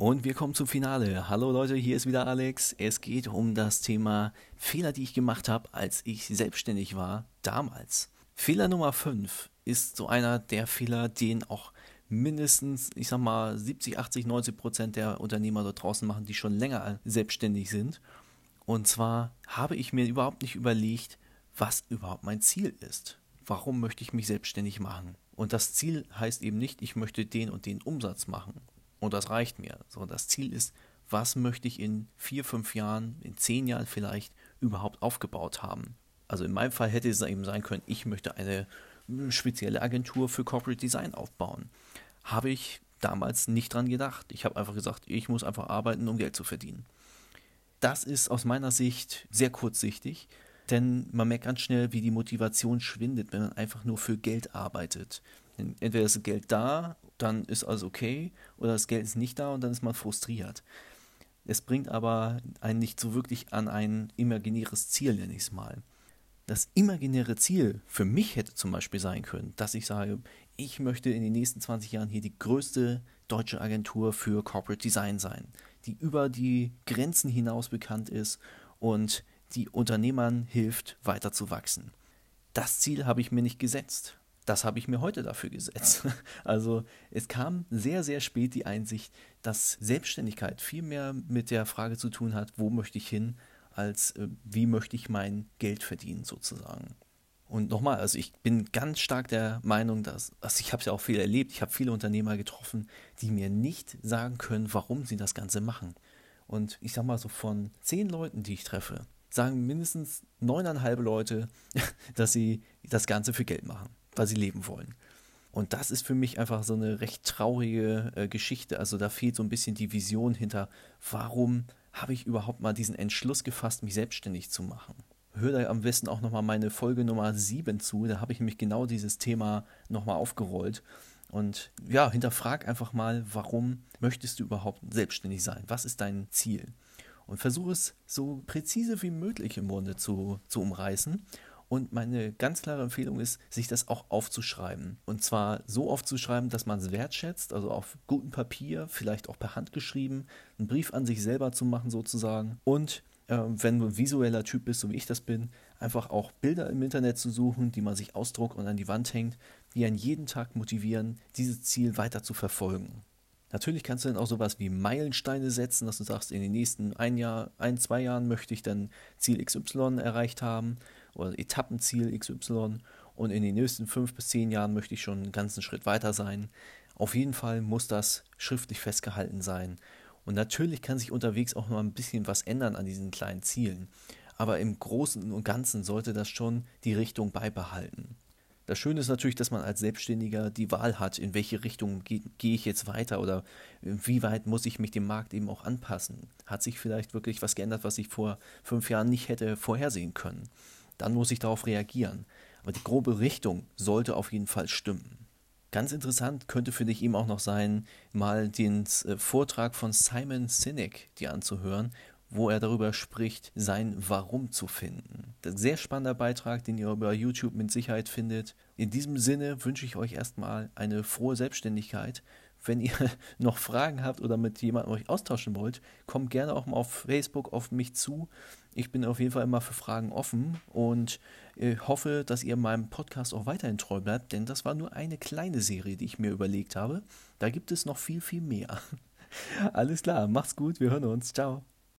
Und wir kommen zum Finale. Hallo Leute, hier ist wieder Alex. Es geht um das Thema Fehler, die ich gemacht habe, als ich selbstständig war, damals. Fehler Nummer 5 ist so einer der Fehler, den auch mindestens, ich sag mal, 70, 80, 90 Prozent der Unternehmer dort draußen machen, die schon länger selbstständig sind. Und zwar habe ich mir überhaupt nicht überlegt, was überhaupt mein Ziel ist. Warum möchte ich mich selbstständig machen? Und das Ziel heißt eben nicht, ich möchte den und den Umsatz machen und das reicht mir. So, das Ziel ist, was möchte ich in vier, fünf Jahren, in zehn Jahren vielleicht überhaupt aufgebaut haben. Also in meinem Fall hätte es eben sein können, ich möchte eine hm, spezielle Agentur für Corporate Design aufbauen. Habe ich damals nicht dran gedacht. Ich habe einfach gesagt, ich muss einfach arbeiten, um Geld zu verdienen. Das ist aus meiner Sicht sehr kurzsichtig, denn man merkt ganz schnell, wie die Motivation schwindet, wenn man einfach nur für Geld arbeitet. Entweder ist Geld da dann ist alles okay oder das Geld ist nicht da und dann ist man frustriert. Es bringt aber einen nicht so wirklich an ein imaginäres Ziel, nenne ich es mal. Das imaginäre Ziel für mich hätte zum Beispiel sein können, dass ich sage, ich möchte in den nächsten 20 Jahren hier die größte deutsche Agentur für Corporate Design sein, die über die Grenzen hinaus bekannt ist und die Unternehmern hilft, weiter zu wachsen. Das Ziel habe ich mir nicht gesetzt das habe ich mir heute dafür gesetzt. Also es kam sehr, sehr spät die Einsicht, dass Selbstständigkeit viel mehr mit der Frage zu tun hat, wo möchte ich hin, als äh, wie möchte ich mein Geld verdienen sozusagen. Und nochmal, also ich bin ganz stark der Meinung, dass, also ich habe es ja auch viel erlebt, ich habe viele Unternehmer getroffen, die mir nicht sagen können, warum sie das Ganze machen. Und ich sage mal so von zehn Leuten, die ich treffe, sagen mindestens neuneinhalb Leute, dass sie das Ganze für Geld machen sie leben wollen. Und das ist für mich einfach so eine recht traurige äh, Geschichte. Also da fehlt so ein bisschen die Vision hinter, warum habe ich überhaupt mal diesen Entschluss gefasst, mich selbstständig zu machen. Hör da am besten auch nochmal meine Folge Nummer 7 zu. Da habe ich nämlich genau dieses Thema nochmal aufgerollt. Und ja, hinterfrag einfach mal, warum möchtest du überhaupt selbstständig sein? Was ist dein Ziel? Und versuche es so präzise wie möglich im Grunde zu, zu umreißen und meine ganz klare Empfehlung ist, sich das auch aufzuschreiben. Und zwar so aufzuschreiben, dass man es wertschätzt, also auf gutem Papier, vielleicht auch per Hand geschrieben, einen Brief an sich selber zu machen sozusagen. Und äh, wenn du ein visueller Typ bist, so wie ich das bin, einfach auch Bilder im Internet zu suchen, die man sich ausdruckt und an die Wand hängt, die einen jeden Tag motivieren, dieses Ziel weiter zu verfolgen. Natürlich kannst du dann auch sowas wie Meilensteine setzen, dass du sagst, in den nächsten ein Jahr, ein, zwei Jahren möchte ich dann Ziel XY erreicht haben oder Etappenziel XY und in den nächsten fünf bis zehn Jahren möchte ich schon einen ganzen Schritt weiter sein. Auf jeden Fall muss das schriftlich festgehalten sein. Und natürlich kann sich unterwegs auch noch ein bisschen was ändern an diesen kleinen Zielen. Aber im Großen und Ganzen sollte das schon die Richtung beibehalten. Das Schöne ist natürlich, dass man als Selbstständiger die Wahl hat, in welche Richtung gehe geh ich jetzt weiter oder wie weit muss ich mich dem Markt eben auch anpassen. Hat sich vielleicht wirklich was geändert, was ich vor fünf Jahren nicht hätte vorhersehen können dann muss ich darauf reagieren. Aber die grobe Richtung sollte auf jeden Fall stimmen. Ganz interessant könnte für dich eben auch noch sein, mal den äh, Vortrag von Simon Sinek dir anzuhören, wo er darüber spricht, sein Warum zu finden. Ein sehr spannender Beitrag, den ihr über YouTube mit Sicherheit findet. In diesem Sinne wünsche ich euch erstmal eine frohe Selbstständigkeit. Wenn ihr noch Fragen habt oder mit jemandem euch austauschen wollt, kommt gerne auch mal auf Facebook auf mich zu. Ich bin auf jeden Fall immer für Fragen offen und äh, hoffe, dass ihr meinem Podcast auch weiterhin treu bleibt, denn das war nur eine kleine Serie, die ich mir überlegt habe. Da gibt es noch viel, viel mehr. Alles klar, macht's gut, wir hören uns. Ciao.